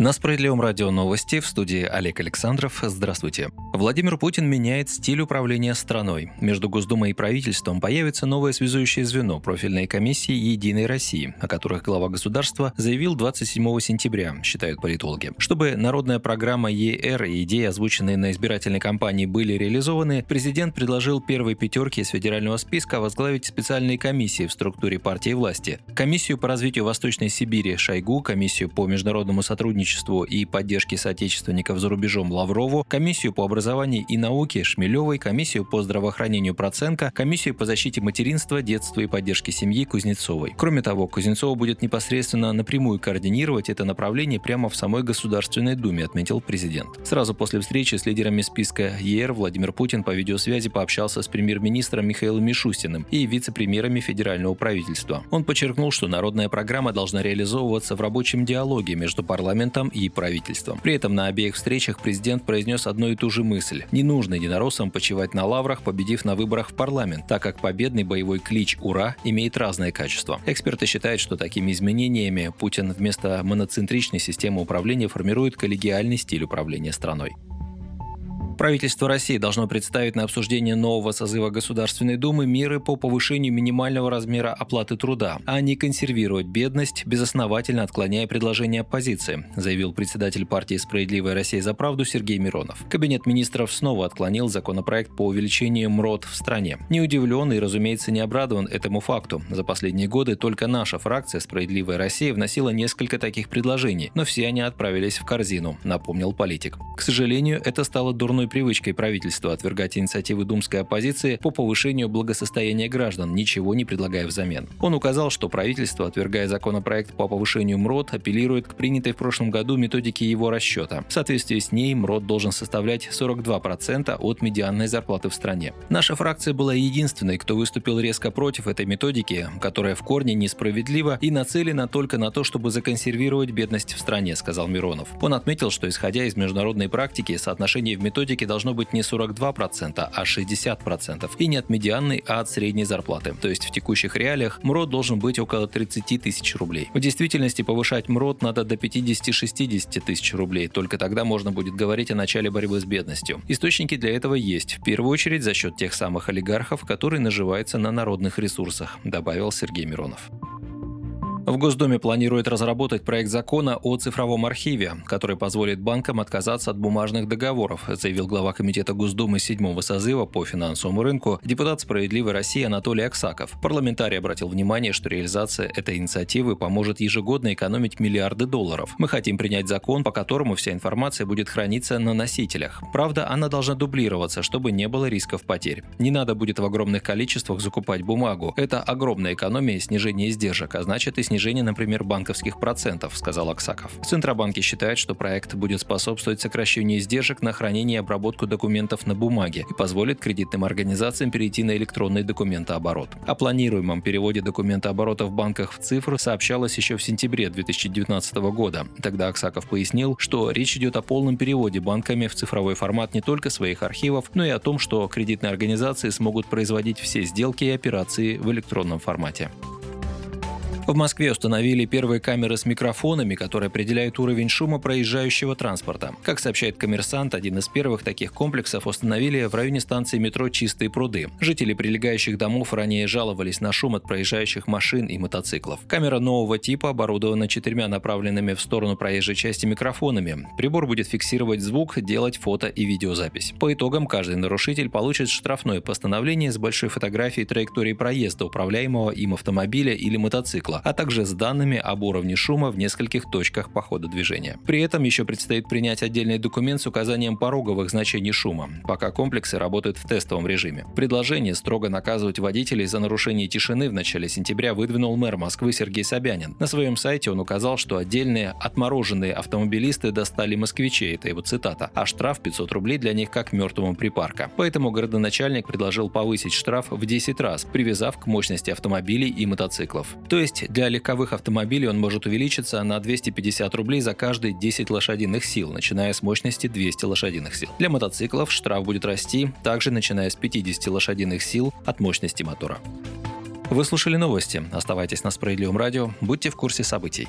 На Справедливом радио новости в студии Олег Александров. Здравствуйте. Владимир Путин меняет стиль управления страной. Между Госдумой и правительством появится новое связующее звено профильной комиссии «Единой России», о которых глава государства заявил 27 сентября, считают политологи. Чтобы народная программа ЕР и идеи, озвученные на избирательной кампании, были реализованы, президент предложил первой пятерке из федерального списка возглавить специальные комиссии в структуре партии власти. Комиссию по развитию Восточной Сибири Шойгу, комиссию по международному сотрудничеству сотрудничеству и поддержке соотечественников за рубежом Лаврову, комиссию по образованию и науке Шмелевой, комиссию по здравоохранению Проценко, комиссию по защите материнства, детства и поддержке семьи Кузнецовой. Кроме того, Кузнецова будет непосредственно напрямую координировать это направление прямо в самой Государственной Думе, отметил президент. Сразу после встречи с лидерами списка ЕР Владимир Путин по видеосвязи пообщался с премьер-министром Михаилом Мишустиным и вице-премьерами федерального правительства. Он подчеркнул, что народная программа должна реализовываться в рабочем диалоге между парламентом парламентом и правительством. При этом на обеих встречах президент произнес одну и ту же мысль. Не нужно единороссам почивать на лаврах, победив на выборах в парламент, так как победный боевой клич «Ура» имеет разные качества. Эксперты считают, что такими изменениями Путин вместо моноцентричной системы управления формирует коллегиальный стиль управления страной. Правительство России должно представить на обсуждение нового созыва Государственной Думы меры по повышению минимального размера оплаты труда, а не консервировать бедность, безосновательно отклоняя предложения оппозиции, заявил председатель партии «Справедливая Россия за правду» Сергей Миронов. Кабинет министров снова отклонил законопроект по увеличению МРОД в стране. Не удивлен и, разумеется, не обрадован этому факту. За последние годы только наша фракция «Справедливая Россия» вносила несколько таких предложений, но все они отправились в корзину, напомнил политик. К сожалению, это стало дурной привычкой правительства отвергать инициативы думской оппозиции по повышению благосостояния граждан, ничего не предлагая взамен. Он указал, что правительство, отвергая законопроект по повышению МРОД, апеллирует к принятой в прошлом году методике его расчета. В соответствии с ней МРОД должен составлять 42% от медианной зарплаты в стране. Наша фракция была единственной, кто выступил резко против этой методики, которая в корне несправедлива и нацелена только на то, чтобы законсервировать бедность в стране, сказал Миронов. Он отметил, что исходя из международной практики, соотношение в методике ипотеки должно быть не 42%, а 60%. И не от медианной, а от средней зарплаты. То есть в текущих реалиях МРОД должен быть около 30 тысяч рублей. В действительности повышать МРОД надо до 50-60 тысяч рублей. Только тогда можно будет говорить о начале борьбы с бедностью. Источники для этого есть. В первую очередь за счет тех самых олигархов, которые наживаются на народных ресурсах, добавил Сергей Миронов. В Госдуме планируют разработать проект закона о цифровом архиве, который позволит банкам отказаться от бумажных договоров, заявил глава Комитета Госдумы седьмого созыва по финансовому рынку депутат «Справедливой России» Анатолий Аксаков. Парламентарий обратил внимание, что реализация этой инициативы поможет ежегодно экономить миллиарды долларов. Мы хотим принять закон, по которому вся информация будет храниться на носителях. Правда, она должна дублироваться, чтобы не было рисков потерь. Не надо будет в огромных количествах закупать бумагу. Это огромная экономия и снижение издержек, а значит и снижение снижение, например, банковских процентов, сказал Аксаков. В Центробанке считают, что проект будет способствовать сокращению издержек на хранение и обработку документов на бумаге и позволит кредитным организациям перейти на электронный документооборот. О планируемом переводе документооборота в банках в цифру сообщалось еще в сентябре 2019 года. Тогда Аксаков пояснил, что речь идет о полном переводе банками в цифровой формат не только своих архивов, но и о том, что кредитные организации смогут производить все сделки и операции в электронном формате. В Москве установили первые камеры с микрофонами, которые определяют уровень шума проезжающего транспорта. Как сообщает коммерсант, один из первых таких комплексов установили в районе станции метро «Чистые пруды». Жители прилегающих домов ранее жаловались на шум от проезжающих машин и мотоциклов. Камера нового типа оборудована четырьмя направленными в сторону проезжей части микрофонами. Прибор будет фиксировать звук, делать фото и видеозапись. По итогам каждый нарушитель получит штрафное постановление с большой фотографией траектории проезда управляемого им автомобиля или мотоцикла, а также с данными об уровне шума в нескольких точках по ходу движения. При этом еще предстоит принять отдельный документ с указанием пороговых значений шума, пока комплексы работают в тестовом режиме. Предложение строго наказывать водителей за нарушение тишины в начале сентября выдвинул мэр Москвы Сергей Собянин. На своем сайте он указал, что отдельные отмороженные автомобилисты достали москвичей, это его цитата, а штраф 500 рублей для них как мертвому припарка. Поэтому городоначальник предложил повысить штраф в 10 раз, привязав к мощности автомобилей и мотоциклов. То есть для легковых автомобилей он может увеличиться на 250 рублей за каждые 10 лошадиных сил, начиная с мощности 200 лошадиных сил. Для мотоциклов штраф будет расти, также начиная с 50 лошадиных сил от мощности мотора. Вы слушали новости. Оставайтесь на Справедливом радио. Будьте в курсе событий.